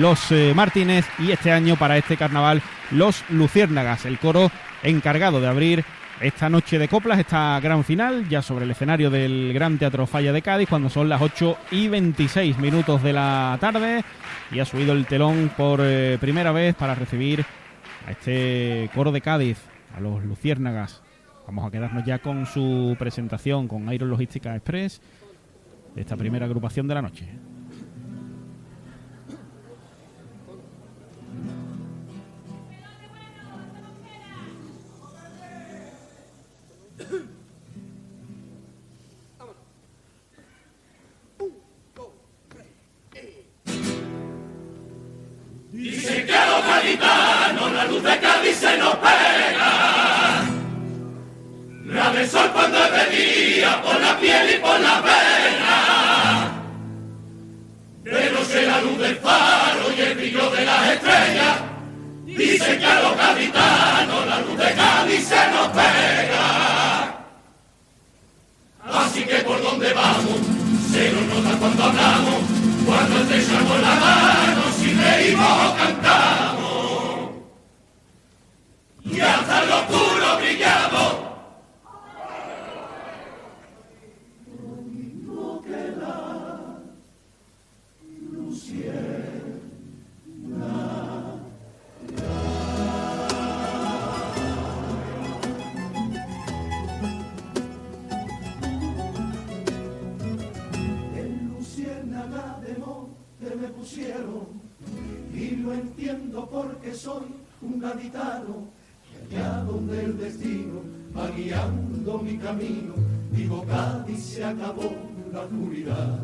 los eh, Martínez y este año para este carnaval los Luciérnagas, el coro encargado de abrir esta noche de coplas, esta gran final, ya sobre el escenario del Gran Teatro Falla de Cádiz, cuando son las 8 y 26 minutos de la tarde, y ha subido el telón por eh, primera vez para recibir a este coro de Cádiz, a los Luciérnagas. Vamos a quedarnos ya con su presentación con Iron Logística Express de esta primera agrupación de la noche. Dicen que a los gaditanos la luz de Cádiz se nos pega. La del sol cuando es de día, por la piel y por la vena. De noche la luz del faro y el brillo de las estrellas. Dicen que a los gaditanos la luz de Cádiz se nos pega. Así que por donde vamos, se nos nota cuando hablamos, cuando estrechamos la mano, reímos o cantamos. Y hasta lo oscuro brillamos. luciérnaga de monte me pusieron lo entiendo porque soy un gaditano que allá donde el destino va guiando mi camino digo Cádiz se acabó la oscuridad.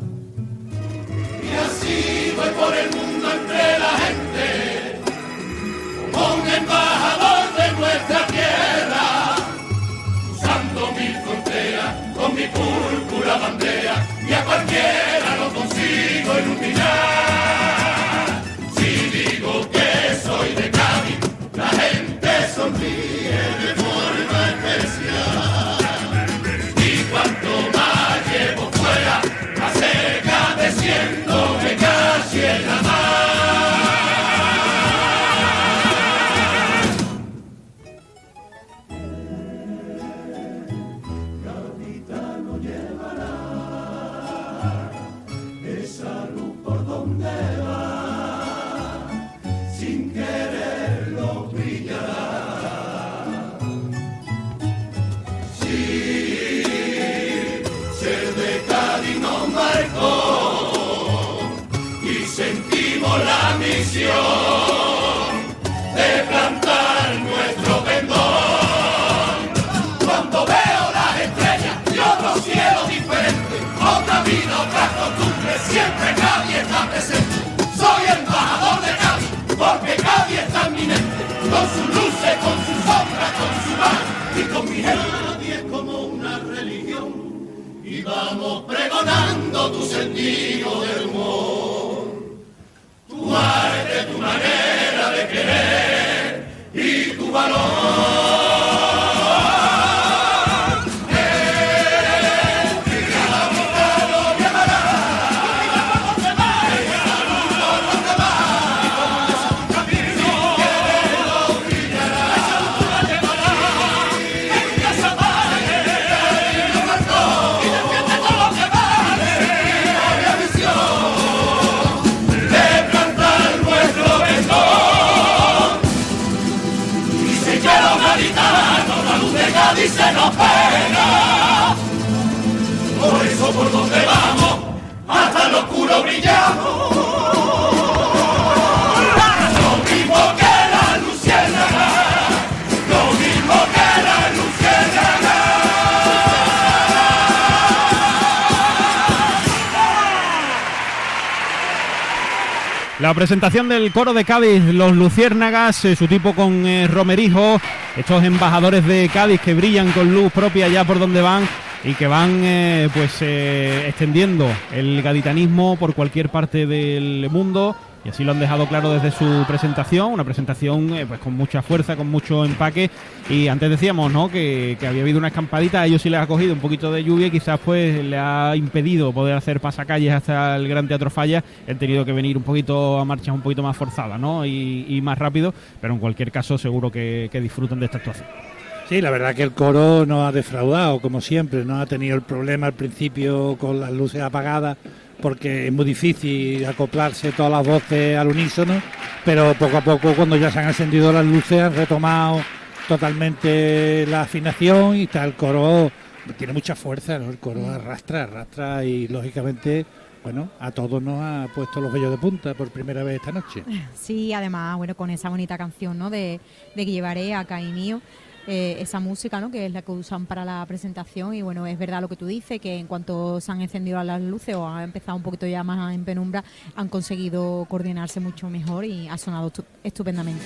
Y así voy por el mundo entre la gente, como un embajador de nuestra tierra, usando mil fronteras con mi púrpura bandera, y a cualquiera sentido del humor, tu arte, tu manera de querer y tu valor. Cádiz se La presentación del coro de Cádiz, los Luciérnagas, eh, su tipo con eh, Romerijo, estos embajadores de Cádiz que brillan con luz propia ya por donde van y que van eh, pues extendiendo el gaditanismo por cualquier parte del mundo Y así lo han dejado claro desde su presentación, una presentación eh, pues con mucha fuerza, con mucho empaque. Y antes decíamos ¿no? que, había habido una escampadita, a ellos sí les ha cogido un poquito de lluvia y quizás pues le ha impedido poder hacer pasacalles hasta el Gran Teatro Falla. Han tenido que venir un poquito a marchas un poquito más forzadas ¿no? y, más rápido, pero en cualquier caso seguro que, que disfrutan de esta actuación. Sí, la verdad que el coro no ha defraudado, como siempre, no ha tenido el problema al principio con las luces apagadas, porque es muy difícil acoplarse todas las voces al unísono, pero poco a poco cuando ya se han encendido las luces han retomado totalmente la afinación y está el coro, tiene mucha fuerza, el coro arrastra, arrastra y lógicamente bueno, a todos nos ha puesto los vellos de punta por primera vez esta noche. Sí, además, bueno, con esa bonita canción, ¿no? De, de llevaré a Caimío. Eh, esa música, ¿no? que es la que usan para la presentación. Y bueno, es verdad lo que tú dices, que en cuanto se han encendido las luces o han empezado un poquito ya más en penumbra, han conseguido coordinarse mucho mejor y ha sonado estupendamente.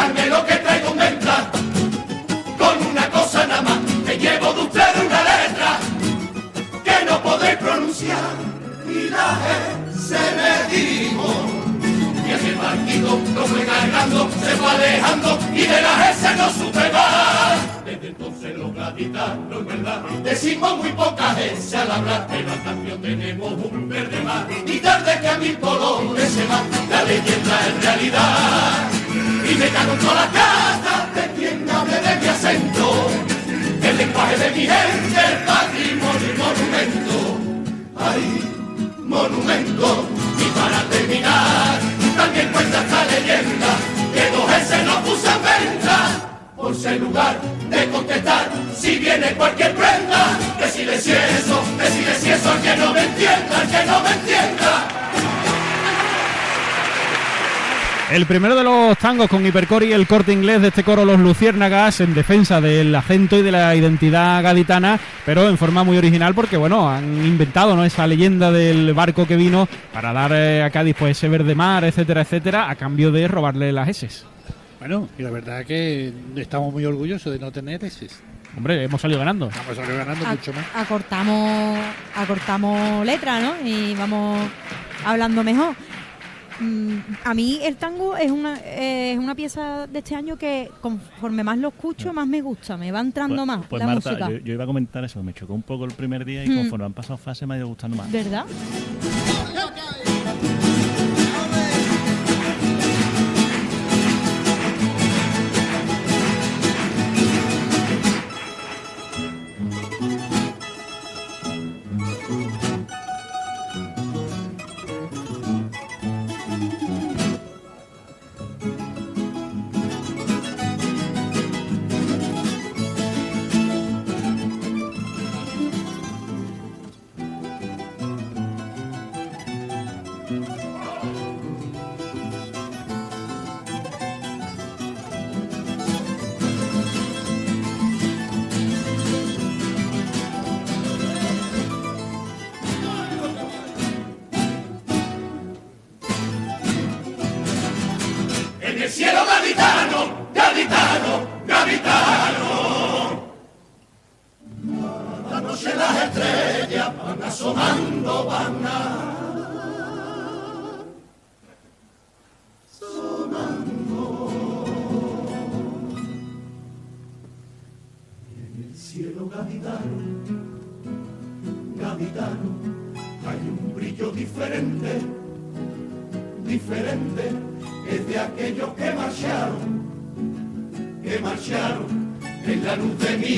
dejarme lo que traigo mientras con una cosa nada más me llevo de ustedes una letra que no podéis pronunciar. Y la G se me digo y ese partido lo fue cargando se fue alejando y de la G no supe más desde entonces los gaditanos en verdad decimos muy poca veces al hablar pero a cambio tenemos un verde más. Y tarde que a mil colores se va la leyenda en realidad me canto la casa de quien hable de mi acento, el lenguaje de mi gente, el patrimonio y monumento. Ay, monumento, y para terminar, también cuenta esta leyenda, que dos S no puse en venta, por ser lugar de contestar si viene cualquier prenda, decirle si eso, decirle si eso, que no me entienda, que no me entienda primero de los tangos con Hipercore y el corte inglés de este coro Los Luciérnagas en defensa del acento y de la identidad gaditana, pero en forma muy original porque bueno, han inventado ¿no? esa leyenda del barco que vino para dar eh, a Cádiz pues ese verde mar, etcétera, etcétera, a cambio de robarle las S. Bueno, y la verdad es que estamos muy orgullosos de no tener S. Hombre, hemos salido ganando. Hemos salido ganando mucho más. Acortamos, acortamos letra, ¿no? Y vamos hablando mejor. Mm, a mí el tango es una, es una pieza de este año que conforme más lo escucho, más me gusta, me va entrando pues, más. Pues la Marta, música. Yo, iba a comentar eso, me chocó un poco el primer día y hmm. conforme han pasado fases me ha ido gustando más. ¿Verdad?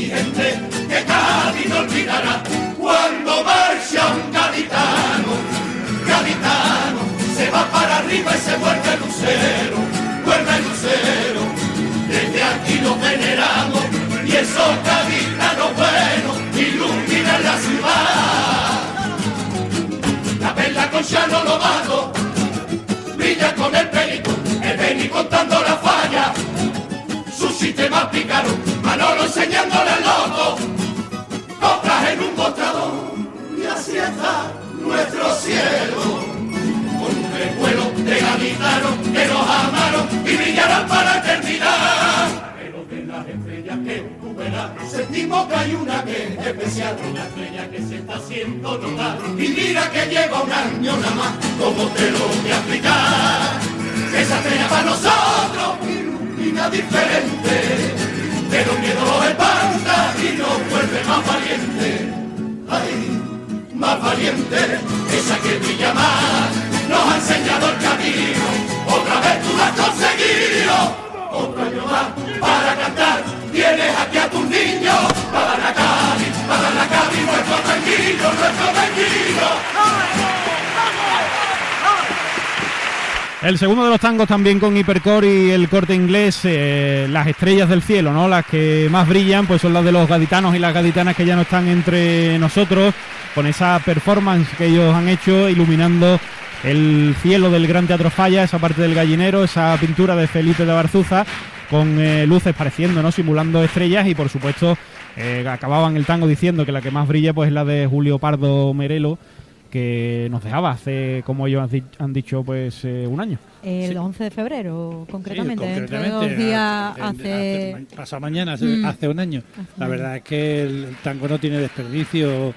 Gente, que Cádiz no olvidará cuando marcha un gaditano, gaditano, se va para arriba y se vuelve lucero, vuelve lucero, desde aquí lo veneramos y esos gaditanos buenos iluminan la ciudad. La perla con Chano Lobato brilla con el perico, el Beni contando la falla. Su sistema pícaro, Manolo enseñándole al loco, compras en un mostrador y así está nuestro cielo. Con un recuelo de gaditanos que nos amaron y brillarán para eternidad. Pero de las estrellas que tú verás, sentimos que hay una que es especial, una estrella que se está haciendo notar. Y mira que lleva un año nada más, como te lo voy a explicar. Esa estrella para nosotros ilumina diferente, más valientes. Ay, más valiente, esa que brilla más, nos ha enseñado el camino, otra vez tú lo has conseguido otro año más para cantar. Tienes aquí a tus niños para la Cali, para la Cali, nuestro tranquilo, nuestro tranquilo. El segundo de los tangos también con Hipercore y el corte inglés, eh, las estrellas del cielo, ¿no? Las que más brillan, pues son las de los gaditanos y las gaditanas que ya no están entre nosotros, con esa performance que ellos han hecho iluminando el cielo del Gran Teatro Falla, esa parte del gallinero, esa pintura de Felipe de Barzuza, con eh, luces pareciendo, ¿no? Simulando estrellas y por supuesto eh, acababan el tango diciendo que la que más brilla pues es la de Julio Pardo Merelo que nos dejaba hace, como ellos han di- han dicho, pues eh, un año. El 11 de febrero, concretamente, Sí, dentro de concretamente, dos días hace... ma- pasado mañana, hace, Mm. hace un año. Hace La verdad es que el, tango no tiene desperdicio.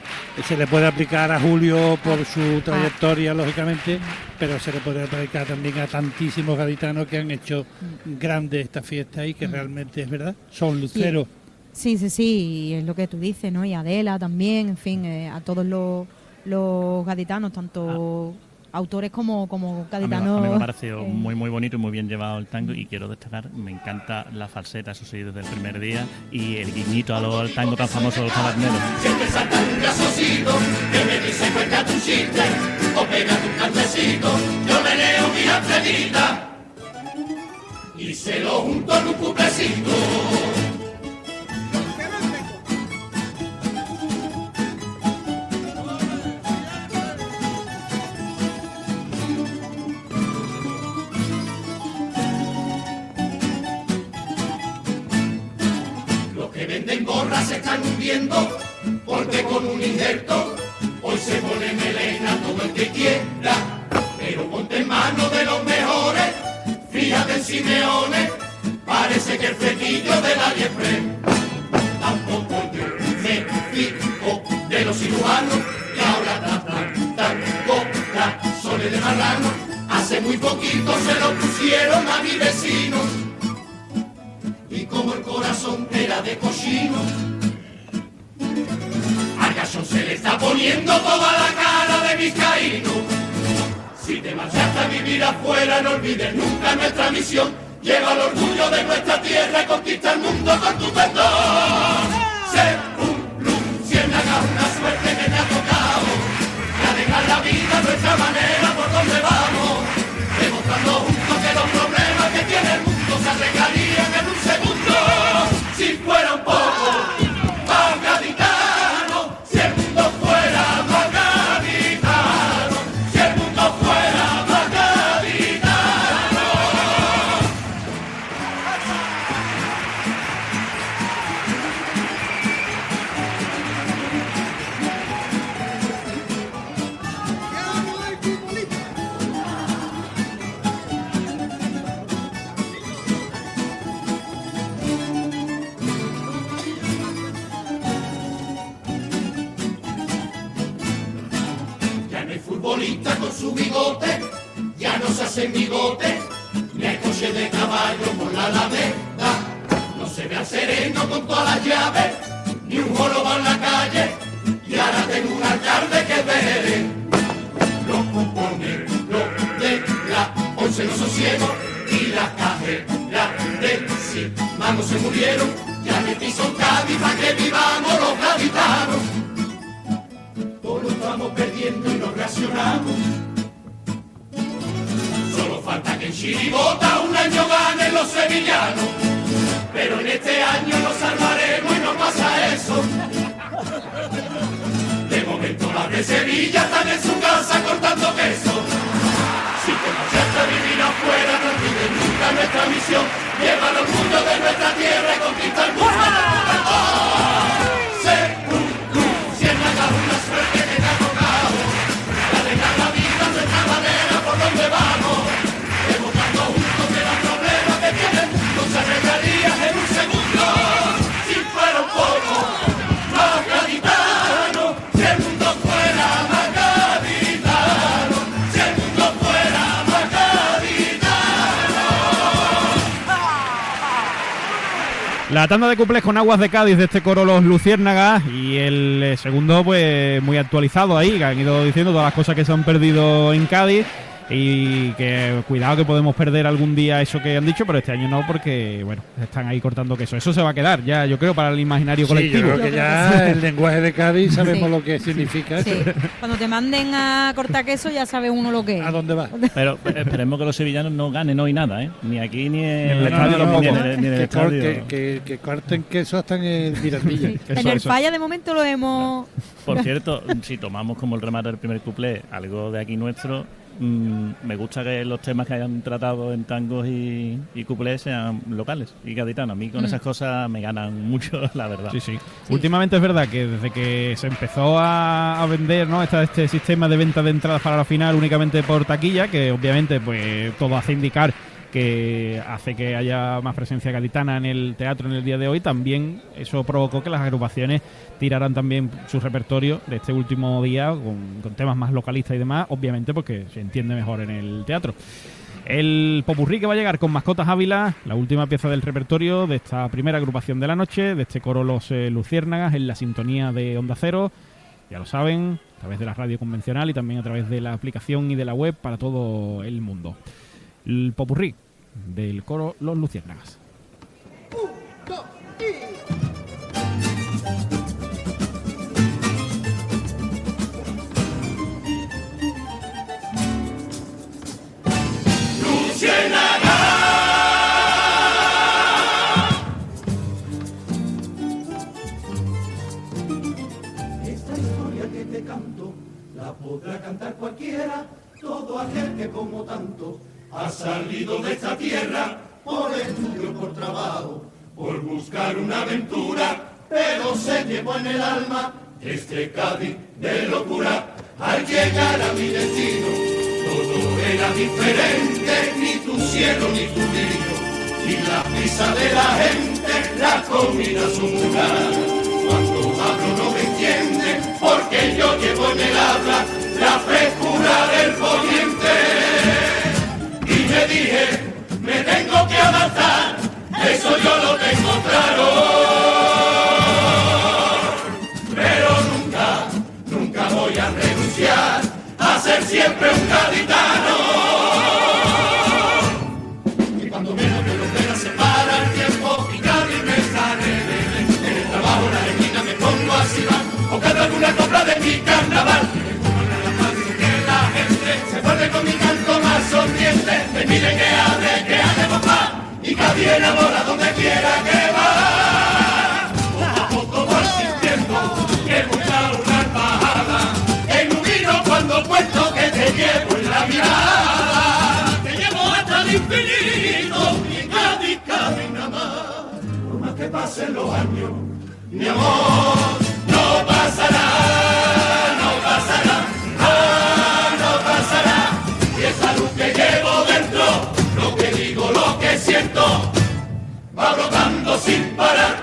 Se le puede aplicar a Julio por Ah. su trayectoria, lógicamente, pero se le puede aplicar también a tantísimos gaditanos que han hecho Mm. grande esta fiesta y que realmente es verdad, son luceros. Sí, sí, sí, y es lo que tú dices, ¿no? Y Adela también, en fin, eh, a todos los, los gaditanos, tanto autores como, como A mí, gaditanos. a mí me ha parecido eh, muy muy bonito y muy bien llevado el tango y quiero destacar, me encanta la falseta, eso sí, desde el primer día y el guiñito a lo- al tango tan famoso de los taberneros. Siempre salta un grasosito que me dice cuenta tu chiste o pega tu cantecito. Yo me leo mi estrellita y se lo junto en un cuplecito. Poniendo toda la cara de vizcaíno. Si te marchaste a vivir afuera, no olvides nunca nuestra misión. Lleva el orgullo de nuestra tierra y conquista el mundo con tu perdón. Ser un luciérnaga, una suerte que te ha tocado. Y alegrar la vida nuestra manera por donde vamos. Demostrando juntos que los problemas que tiene el mundo se arreglarían en un segundo. Si fuera un poco con su bigote, ya no se hace bigote, ni hay coche de caballo por la alameda, no se ve al sereno con todas las llaves, ni un joroba en la calle, y ahora tengo un alcalde que ve los cupones, los de la once los sosiegos y la cajera de si manos se murieron, ya me piso Cádiz para que Solo falta que en Chiribota un año ganen los sevillanos. Pero en este año nos salvaremos y no pasa eso. De momento las de Sevilla están en su casa La tanda de cuplés con aguas de Cádiz de este coro Los Luciérnagas y el eh, segundo pues muy actualizado ahí, que han ido diciendo todas las cosas que se han perdido en Cádiz y que cuidado que podemos perder algún día eso que han dicho, pero este año no porque bueno, están ahí cortando queso. Eso se va a quedar ya, yo creo, para el imaginario Sí, yo colectivo. creo que ya el lenguaje de Cádiz sabemos Sí. lo que significa Sí. eso. Cuando te manden a cortar queso ya sabe uno lo que es. ¿A dónde va? Pero eh, esperemos que los sevillanos no ganen hoy nada, ¿eh? Ni aquí ni en el estadio estadio, ni en ni en el que, estadio. que, que- que corten queso hasta en el Mirandilla. en Eso, el eso. falla de momento lo hemos... Por cierto, si tomamos como el remate del primer cuplé algo de aquí nuestro, mm, me gusta que los temas que hayan tratado en tangos y, y cuplés sean locales y gaditanos. A mí con esas cosas me ganan mucho, la verdad. Sí, sí. Últimamente es verdad que desde que se empezó a, a vender ¿no? Esta- este sistema de venta de entradas para la final únicamente por taquilla, que obviamente pues todo hace indicar que hace que haya más presencia gaditana en el teatro en el día de hoy, también eso provocó que las agrupaciones tiraran también su repertorio de este último día con, temas más localistas y demás, obviamente porque se entiende mejor en el teatro. El popurrí que va a llegar con Mascotas Ávila, la última pieza del repertorio de esta primera agrupación de la noche, de este coro Los eh, Luciérnagas, en la sintonía de Onda Cero. Ya lo saben, a través de la radio convencional y también a través de la aplicación y de la web para todo el mundo. El popurrí del coro Los Luciérnagas. Esta historia que te canto la podrá cantar cualquiera, todo aquel que como tanto ha salido de esta tierra por estudio, por trabajo, por buscar una aventura, pero se llevó en el alma este Cádiz de locura. Al llegar a mi destino, todo era diferente, ni tu cielo ni tu río, y la prisa de la gente, la comida su lugar. Cuando hablo no me entiende, porque yo llevo en el habla la frescura del poniente me dije, me tengo que adaptar, eso yo lo tengo claro. Pero nunca, nunca voy a renunciar a ser siempre un gaditano. Y cuando menos me lo espera se para el tiempo y nadie me sale En el trabajo, la esquina me pongo así o canto alguna copla de mi carnaval. Que la gente se vuelve con mi canto más sonriente. Me pide que hable, que hable papá. Y cada enamora donde quiera que va. Poco a poco voy sintiendo que busca una embajada. En un vino cuando cuento que te llevo en la mirada. Te llevo hasta el infinito. Y Cádiz, Cádiz nada más. Por más que pasen los años, mi amor no pasará, va brotando sin parar.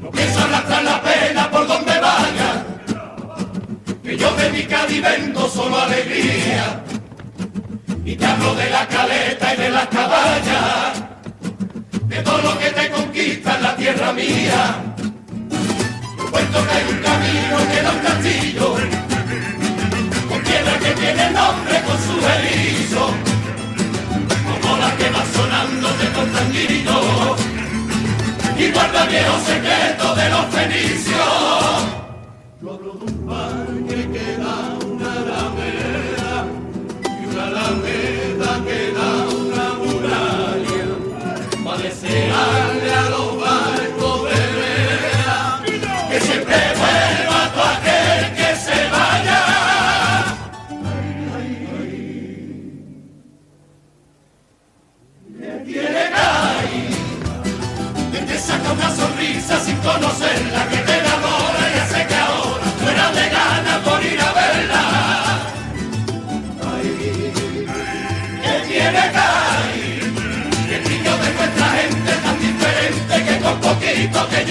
No pienso arrastrar la pena por donde vaya, que yo de mi Cádiz vendo solo alegría. Y te hablo de la caleta y de guarda viejos secretos de los fenicios.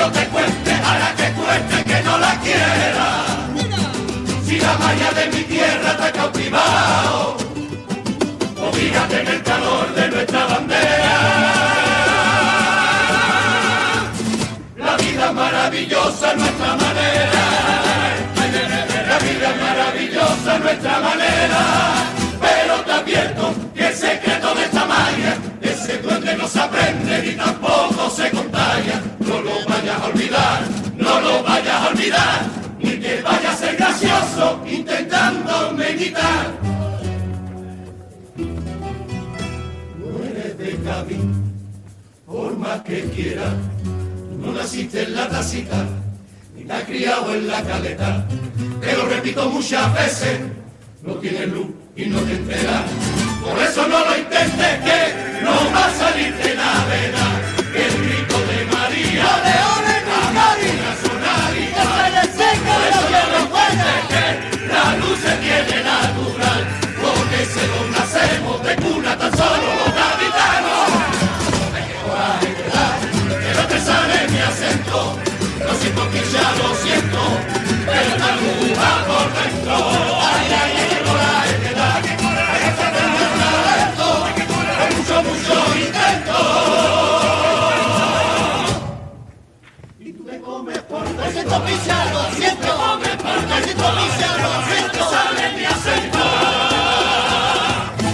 Yo te cuente, hará que cueste que no la quiera. Si la malla de mi tierra te ha cautivado, obligate en el calor de nuestra bandera. La vida maravillosa nuestra manera. La vida maravillosa nuestra manera. Pero te advierto que el secreto de esta magia, ese duende no se aprende ni tampoco se contagia. No lo vayas a olvidar. Ni que vaya a ser gracioso intentando meditar. No eres de Cádiz, por más que quieras. No naciste en la tacita, ni te has criado en la caleta. Te lo repito muchas veces, no tienes luz y no te enteras. Por eso no lo intentes que no va a salir de navega. Que que la luz se tiene natural. Con ese don nacemos de cuna tan solo los gaditanos. Que no te sale mi acento, lo siento que siento, pero por dentro. Ay, ay, ay, que coraje que que coraje que con mucho, mucho intento.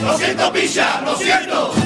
Lo siento, picha, lo siento,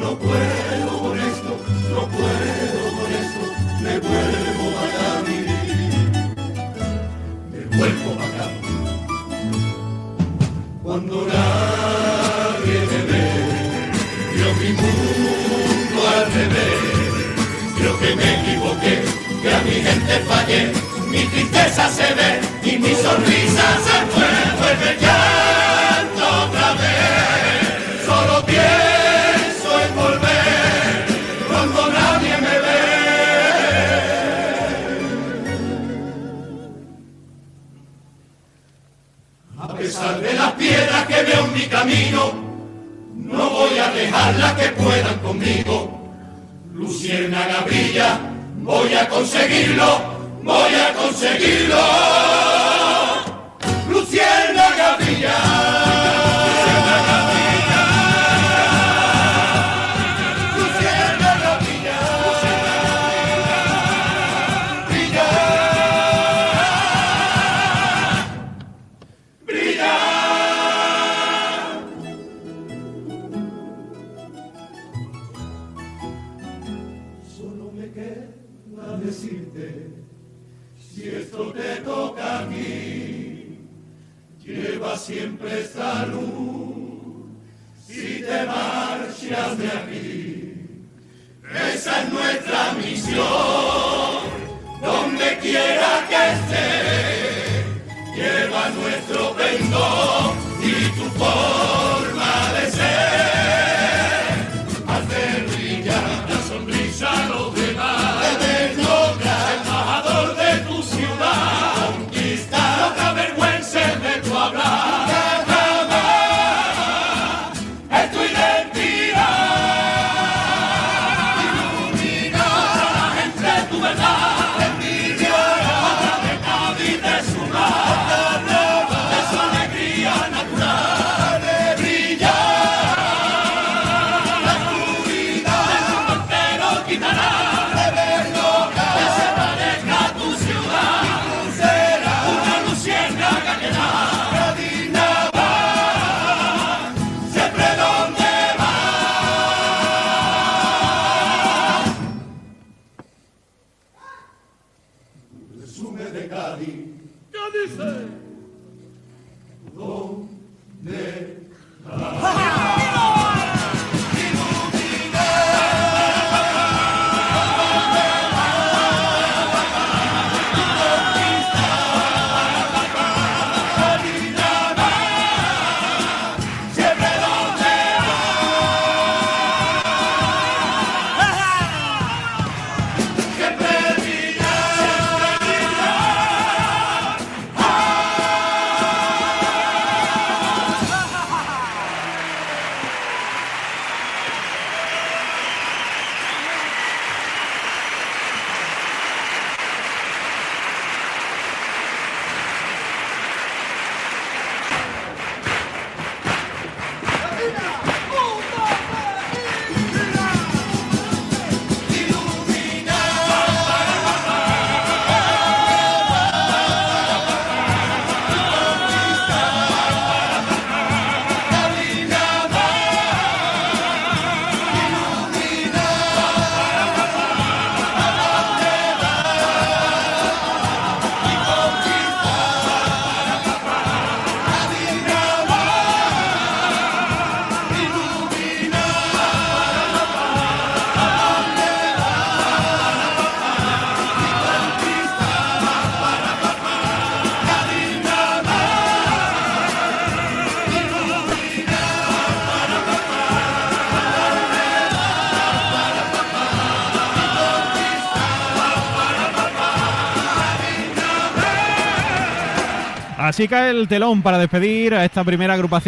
no puedo con esto, no puedo con esto, me vuelvo a Cádiz. Me vuelvo acá. Cuando nadie me ve, yo mi mundo al revés. Creo que me equivoqué, que a mi gente fallé, mi tristeza se ve y mi sonrisa se fue. Vuelve el camino, no voy a dejarlas que puedan conmigo. Luciérnaga brilla, voy a conseguirlo, voy a conseguirlo. se el telón para despedir a esta primera agrupación